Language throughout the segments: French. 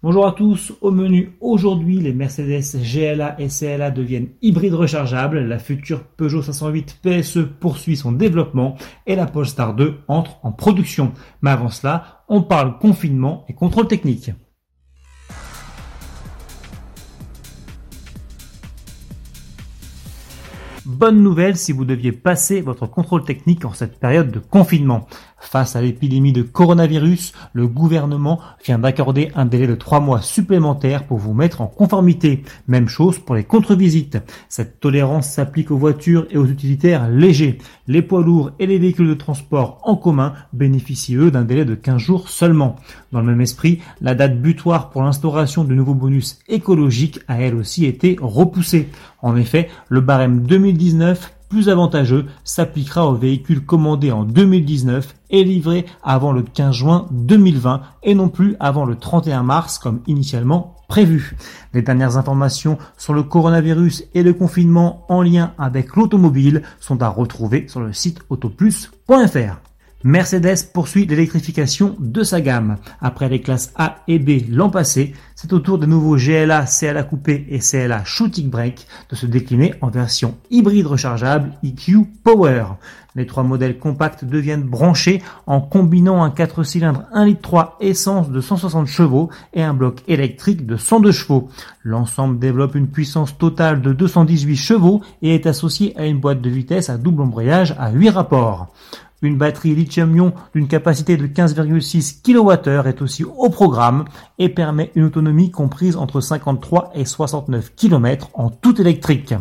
Bonjour à tous, au menu aujourd'hui, les Mercedes GLA et CLA deviennent hybrides rechargeables, la future Peugeot 508 PSE poursuit son développement et la Polestar 2 entre en production. Mais avant cela, on parle confinement et contrôle technique. Bonne nouvelle si vous deviez passer votre contrôle technique en cette période de confinement. Face à l'épidémie de coronavirus, le gouvernement vient d'accorder un délai de trois mois supplémentaires pour vous mettre en conformité. Même chose pour les contre-visites. Cette tolérance s'applique aux voitures et aux utilitaires légers. Les poids lourds et les véhicules de transport en commun bénéficient eux d'un délai de 15 jours seulement. Dans le même esprit, la date butoir pour l'instauration de nouveaux bonus écologiques a elle aussi été repoussée. En effet, le barème 2019 plus avantageux s'appliquera aux véhicules commandés en 2019 et livrés avant le 15 juin 2020 et non plus avant le 31 mars comme initialement prévu. Les dernières informations sur le coronavirus et le confinement en lien avec l'automobile sont à retrouver sur le site autoplus.fr. Mercedes poursuit l'électrification de sa gamme. Après les classes A et B l'an passé, c'est au tour des nouveaux GLA, CLA coupé et CLA Shooting Brake de se décliner en version hybride rechargeable EQ Power. Les trois modèles compacts deviennent branchés en combinant un 4 cylindres 1 litre 3 essence de 160 chevaux et un bloc électrique de 102 chevaux. L'ensemble développe une puissance totale de 218 chevaux et est associé à une boîte de vitesse à double embrayage à 8 rapports. Une batterie lithium-ion d'une capacité de 15,6 kWh est aussi au programme et permet une autonomie comprise entre 53 et 69 km en tout électrique.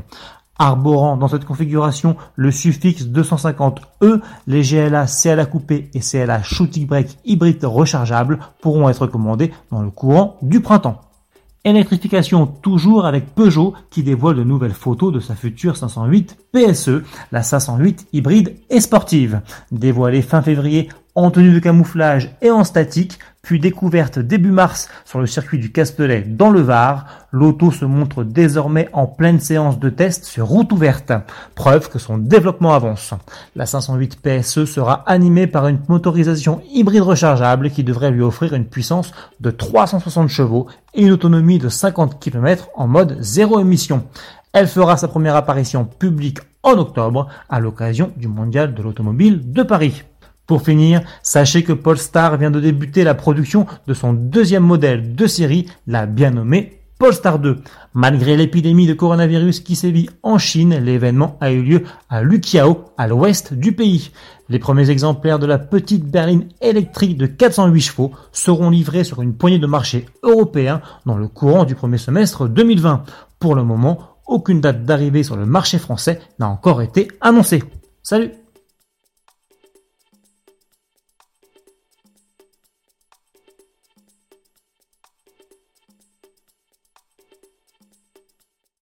Arborant dans cette configuration le suffixe 250E, les GLA CLA coupé et CLA shooting brake hybride rechargeables pourront être commandés dans le courant du printemps. Électrification toujours avec Peugeot qui dévoile de nouvelles photos de sa future 508 PSE, la 508 hybride et sportive. Dévoilée fin février en tenue de camouflage et en statique, puis découverte début mars sur le circuit du Castellet dans le Var, l'auto se montre désormais en pleine séance de test sur route ouverte, preuve que son développement avance. La 508 PSE sera animée par une motorisation hybride rechargeable qui devrait lui offrir une puissance de 360 chevaux et une autonomie de 50 km en mode zéro émission. Elle fera sa première apparition publique en octobre à l'occasion du Mondial de l'automobile de Paris. Pour finir, sachez que Polestar vient de débuter la production de son deuxième modèle de série, la bien nommée Polestar 2. Malgré l'épidémie de coronavirus qui sévit en Chine, l'événement a eu lieu à Luqiao, à l'ouest du pays. Les premiers exemplaires de la petite berline électrique de 408 chevaux seront livrés sur une poignée de marché européen dans le courant du premier semestre 2020. Pour le moment, aucune date d'arrivée sur le marché français n'a encore été annoncée. Salut